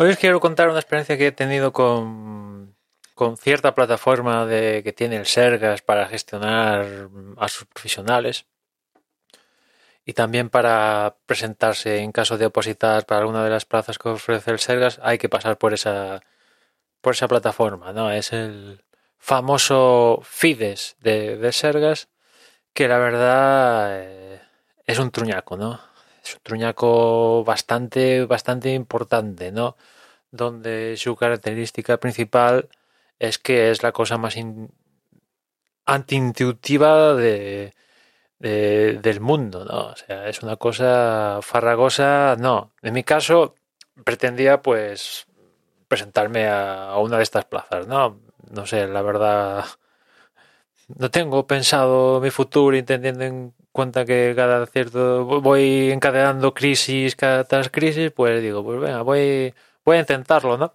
Hoy os quiero contar una experiencia que he tenido con, con cierta plataforma de, que tiene el Sergas para gestionar a sus profesionales y también para presentarse en caso de opositar para alguna de las plazas que ofrece el Sergas hay que pasar por esa por esa plataforma, ¿no? Es el famoso Fides de, Sergas que la verdad eh, es un truñaco, ¿no? Es un truñaco bastante, bastante importante, ¿no? Donde su característica principal es que es la cosa más antiintuitiva de, del mundo, ¿no? O sea, es una cosa farragosa, no. En mi caso, pretendía, pues, presentarme a, a una de estas plazas, ¿no? No sé, la verdad, no tengo pensado mi futuro entendiendo en cuenta que cada cierto voy encadenando crisis cada tras crisis, pues digo, pues venga, voy, voy a intentarlo, ¿no?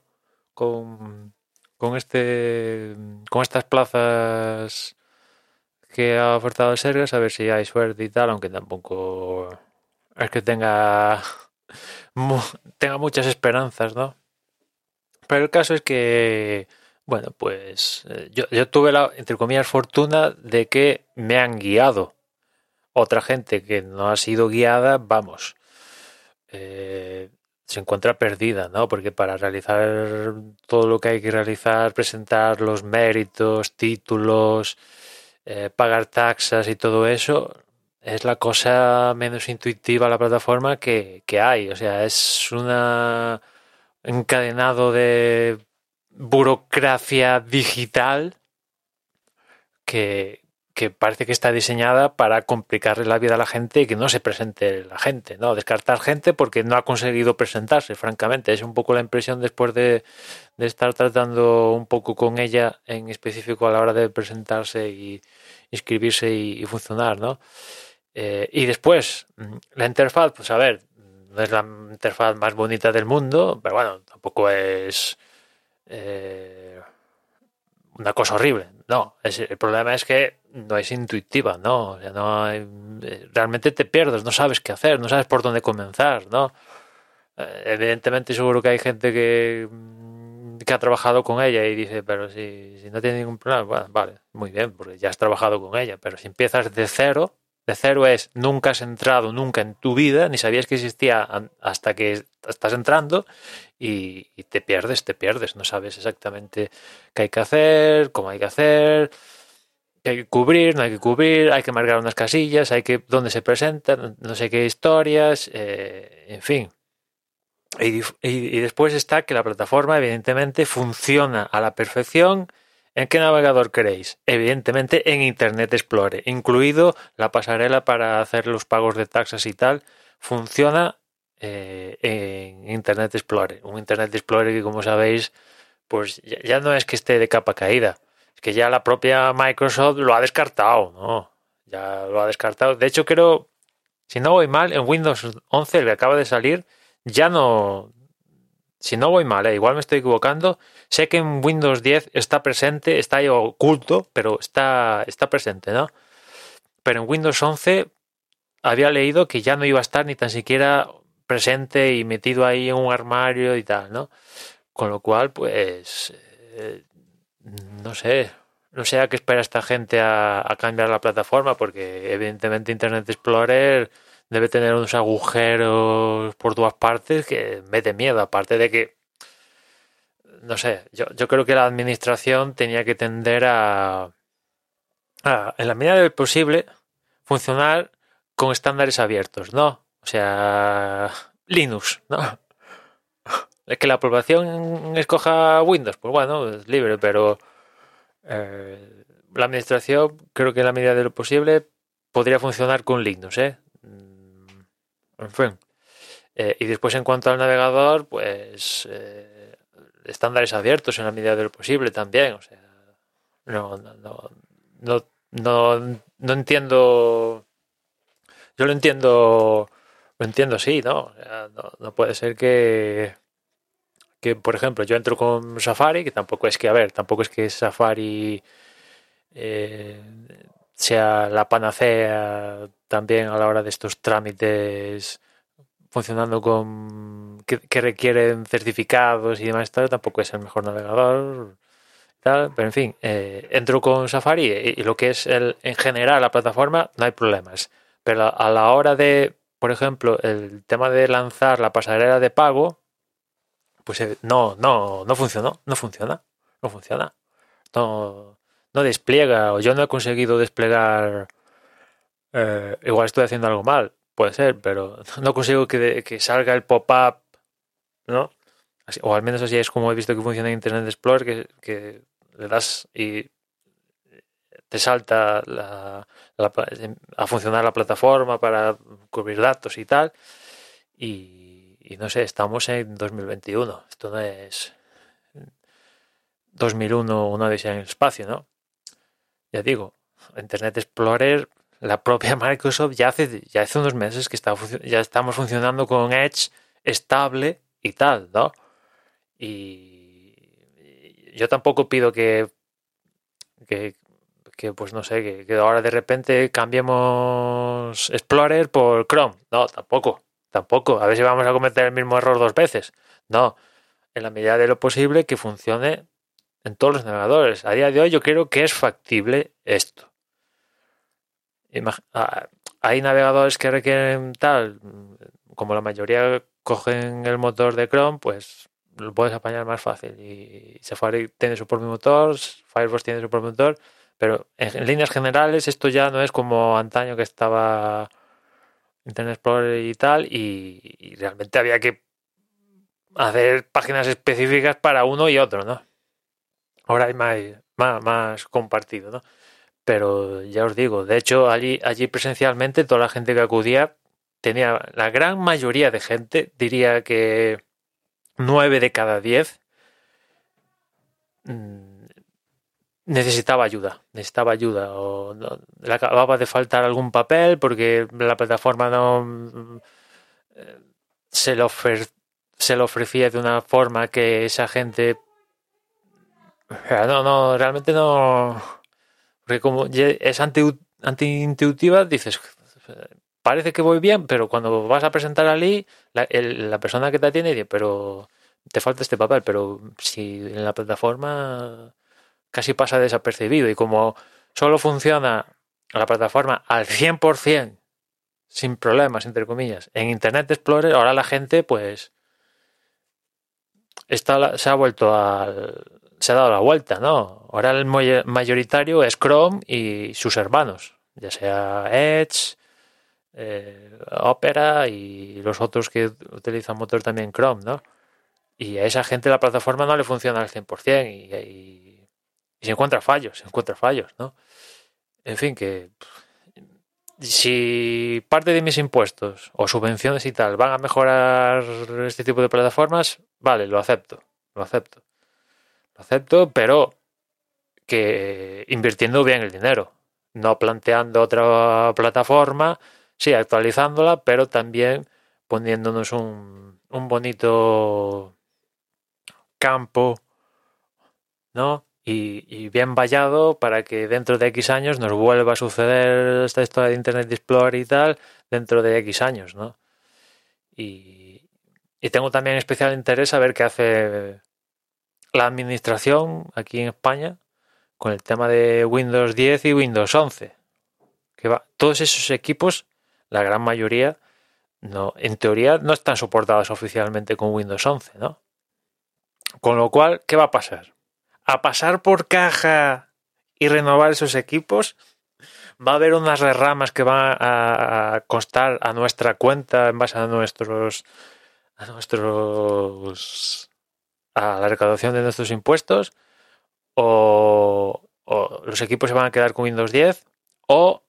Con, con este con estas plazas que ha ofertado Sergas, a ver si hay suerte y tal, aunque tampoco es que tenga tenga muchas esperanzas, ¿no? Pero el caso es que bueno, pues eh, yo, yo tuve la, entre comillas, fortuna de que me han guiado otra gente que no ha sido guiada, vamos, eh, se encuentra perdida, ¿no? Porque para realizar todo lo que hay que realizar, presentar los méritos, títulos, eh, pagar taxas y todo eso, es la cosa menos intuitiva la plataforma que, que hay. O sea, es un encadenado de burocracia digital que, que parece que está diseñada para complicarle la vida a la gente y que no se presente la gente, ¿no? Descartar gente porque no ha conseguido presentarse, francamente. Es un poco la impresión después de, estar tratando un poco con ella en específico a la hora de presentarse y inscribirse y, funcionar, ¿no? Eh, y después, mm, la interfaz, pues a ver, no es la interfaz más bonita del mundo, pero bueno, tampoco es... Eh, una cosa horrible. No, el problema es que no es intuitiva, ¿no? O sea, no hay, eh, realmente te pierdes, no sabes qué hacer, no sabes por dónde comenzar, ¿no? Eh, evidentemente seguro que hay gente que, mm, que ha trabajado con ella y dice, pero si, si no tiene ningún problema, bueno, vale, muy bien, porque ya has trabajado con ella, pero si empiezas de cero, de cero es nunca has entrado nunca en tu vida, ni sabías que existía hasta que estás entrando y, te pierdes, te pierdes, no sabes exactamente qué hay que hacer, cómo hay que hacer, qué hay que cubrir, no hay que cubrir, hay que marcar unas casillas, hay que dónde se presentan, no sé qué historias, eh, en fin. y después está que la plataforma evidentemente funciona a la perfección ¿En qué navegador queréis? Evidentemente en Internet Explorer, incluido la pasarela para hacer los pagos de taxas y tal, funciona eh, en Internet Explorer. Un Internet Explorer que, como sabéis, pues ya, no es que esté de capa caída, es que ya la propia Microsoft lo ha descartado, ¿no? Ya lo ha descartado. De hecho, creo, si no voy mal, en Windows 11, el que acaba de salir, ya no, si no voy mal, ¿eh? igual me estoy equivocando, sé que en Windows 10 está presente, está oculto, pero está, está presente, ¿no? Pero en Windows 11 había leído que ya no iba a estar ni tan siquiera presente y metido ahí en un armario y tal, ¿no? Con lo cual, pues, eh, no sé, no sé a qué espera esta gente a, cambiar la plataforma, porque evidentemente Internet Explorer debe tener unos agujeros por todas partes que mete miedo, aparte de que, no sé, yo, yo creo que la administración tenía que tender a, a, en la medida del posible, funcionar con estándares abiertos, ¿no? O sea, Linux, ¿no? Es que la población escoja Windows, pues bueno, es libre, pero eh, la administración creo que en la medida de lo posible podría funcionar con Linux, ¿eh? En fin. Eh, y después en cuanto al navegador, pues eh, estándares abiertos en la medida de lo posible también. O sea, no, no, no, no, no entiendo. Yo lo entiendo, entiendo sí, ¿no? no, puede ser que, que, por ejemplo, yo entro con Safari, que tampoco es que, a ver, tampoco es que Safari eh, sea la panacea también a la hora de estos trámites funcionando con que, requieren certificados y demás, tal, tampoco es el mejor navegador. Tal, pero en fin, eh, entro con Safari y, lo que es el, en general la plataforma no hay problemas. Pero a la hora de, por ejemplo, el tema de lanzar la pasarela de pago, pues eh, no, no, no funcionó, no funciona, no funciona. No, no despliega, o yo no he conseguido desplegar. Eh, igual estoy haciendo algo mal, puede ser, pero no consigo que, que salga el pop-up, ¿no? o al menos así es como he visto que funciona en Internet Explorer, que, que le das y te salta a funcionar la plataforma para cubrir datos y tal. Y, y, no sé, estamos en 2021. Esto no es 2001, una vez en el espacio, ¿no? Ya digo, Internet Explorer la propia Microsoft ya hace, ya hace unos meses que está, ya estamos funcionando con Edge estable y tal, ¿no? Y yo tampoco pido que, que, pues no sé, que, ahora de repente cambiemos Explorer por Chrome. No, tampoco, tampoco. A ver si vamos a cometer el mismo error dos veces. No, en la medida de lo posible que funcione en todos los navegadores. A día de hoy yo creo que es factible esto. Hay navegadores que requieren tal, como la mayoría cogen el motor de Chrome, pues lo puedes apañar más fácil. Y Safari tiene su propio motor, Firefox tiene su propio motor, pero en, líneas generales esto ya no es como antaño que estaba Internet Explorer y tal, y, realmente había que hacer páginas específicas para uno y otro, ¿no? Ahora hay más, más, compartido, ¿no? Pero ya os digo, de hecho, allí, allí presencialmente toda la gente que acudía tenía, la gran mayoría de gente, diría que nueve de cada diez, mm, necesitaba ayuda, necesitaba ayuda o le acababa de faltar algún papel porque la plataforma no mm, se lo, se lo ofrecía de una forma que esa gente no, no, realmente no porque como es anti-intuitiva, dices, parece que voy bien, pero cuando vas a presentar a Lee, la, persona que te atiende dice, pero te falta este papel, pero si en la plataforma casi pasa desapercibido y como solo funciona la plataforma al 100%, sin problemas, entre comillas, en Internet Explorer, ahora la gente pues está, se ha vuelto al, se ha dado la vuelta, ¿no? Ahora el mayoritario es Chrome y sus hermanos, ya sea Edge, eh, Opera y los otros que utilizan motor también Chrome, ¿no? Y a esa gente la plataforma no le funciona al 100% y, y, y se encuentra fallos, se encuentra fallos, ¿no? En fin, que si parte de mis impuestos o subvenciones y tal van a mejorar este tipo de plataformas, vale, lo acepto, lo acepto lo acepto, pero que invirtiendo bien el dinero, no planteando otra plataforma, sí, actualizándola, pero también poniéndonos un, un bonito campo, ¿no? Y, bien vallado para que dentro de X años nos vuelva a suceder esta historia de Internet Explorer y tal dentro de X años, ¿no? Y, y tengo también especial interés a ver qué hace la administración aquí en España con el tema de Windows 10 y Windows 11. Que va, todos esos equipos, la gran mayoría, no, en teoría no están soportados oficialmente con Windows 11, ¿no? Con lo cual, ¿qué va a pasar? A pasar por caja y renovar esos equipos, va a haber unas ramas que van a, constar a nuestra cuenta en base a nuestros a nuestros a la recaudación de nuestros impuestos o, los equipos se van a quedar con Windows 10 o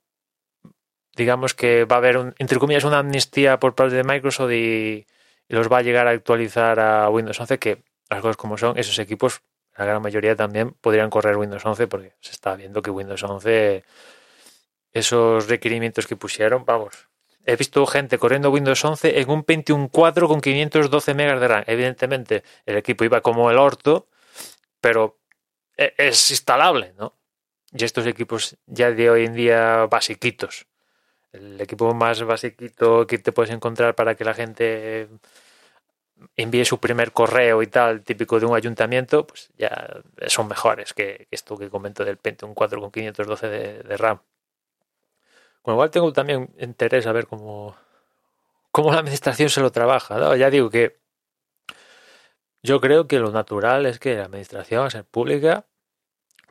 digamos que va a haber, un, entre comillas, una amnistía por parte de Microsoft y, los va a llegar a actualizar a Windows 11, que las cosas como son, esos equipos, la gran mayoría también podrían correr Windows 11 porque se está viendo que Windows 11, esos requerimientos que pusieron, vamos, he visto gente corriendo Windows 11 en un Pentium 4 con 512 megas de RAM. Evidentemente, el equipo iba como el orto, pero e, es instalable, ¿no? Y estos equipos ya de hoy en día basiquitos. el equipo más basiquito que te puedes encontrar para que la gente envíe su primer correo y tal, típico de un ayuntamiento, pues ya son mejores que, esto que comento del Pentium 4 con 512 de, de RAM. Con lo cual tengo también interés a ver cómo, cómo la administración se lo trabaja. Ya digo que yo creo que lo natural es que la administración, a ser pública,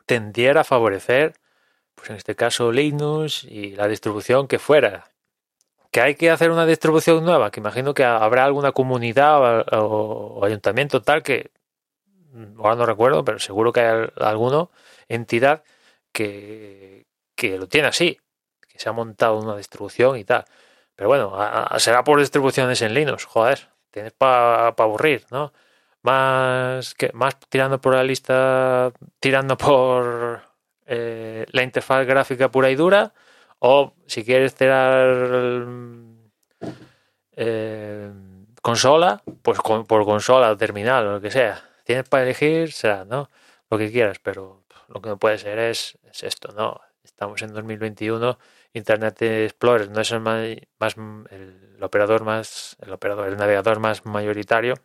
tendiera a favorecer, pues en este caso Linux y la distribución que fuera. Que hay que hacer una distribución nueva, que imagino que habrá alguna comunidad o, ayuntamiento tal que, ahora no recuerdo, pero seguro que hay alguno, entidad que, que lo tiene así, que se ha montado una distribución y tal. Pero bueno, será por distribuciones en Linux, joder, tienes para aburrir, ¿no? más que más tirando por la lista tirando por eh, la interfaz gráfica pura y dura o si quieres tirar eh, consola pues por consola terminal o lo que sea. Tienes para elegir será no lo que quieras pero lo que no puede ser es, esto no estamos en 2021 Internet Explorer no es el más, el operador más el operador el navegador más mayoritario.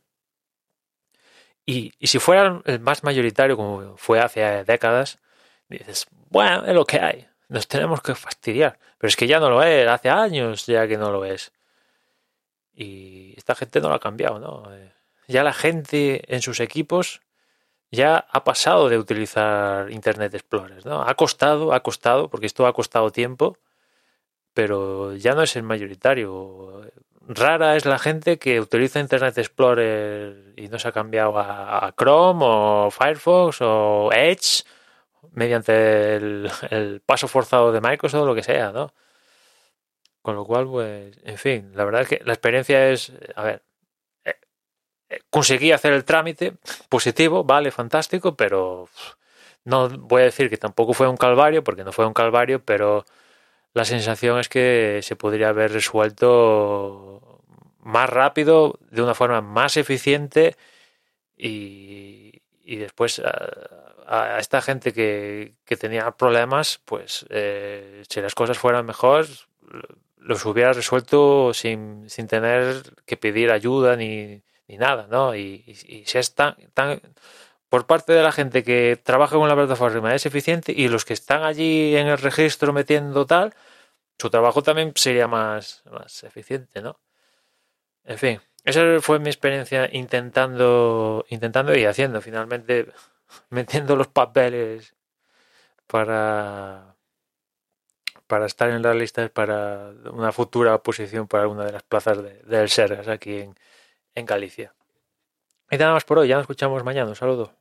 Y, si fuera el más mayoritario, como fue hace décadas, dices, bueno, es lo que hay, nos tenemos que fastidiar. Pero es que ya no lo es, hace años ya que no lo es. Y esta gente no lo ha cambiado, ¿no? Eh, ya la gente en sus equipos ya ha pasado de utilizar Internet Explorer, ¿no? Ha costado, ha costado, porque esto ha costado tiempo, pero ya no es el mayoritario rara es la gente que utiliza Internet Explorer y no se ha cambiado a, Chrome o Firefox o Edge mediante el, paso forzado de Microsoft o lo que sea, ¿no? Con lo cual, pues, en fin, la verdad es que la experiencia es, a ver, eh, eh, conseguí hacer el trámite positivo, vale, fantástico, pero no voy a decir que tampoco fue un calvario, porque no fue un calvario, pero la sensación es que se podría haber resuelto más rápido, de una forma más eficiente y, después a, esta gente que, tenía problemas, pues eh, si las cosas fueran mejor, los hubiera resuelto sin, sin tener que pedir ayuda ni, ni nada, ¿no? Y, si es tan, tan, por parte de la gente que trabaja con la plataforma es eficiente y los que están allí en el registro metiendo tal, su trabajo también sería más, más eficiente, ¿no? En fin, esa fue mi experiencia intentando, intentando y haciendo, finalmente metiendo los papeles para, para estar en las listas para una futura posición para una de las plazas de, del Sergas aquí en, en Galicia. Y nada más por hoy, ya nos escuchamos mañana. Un saludo.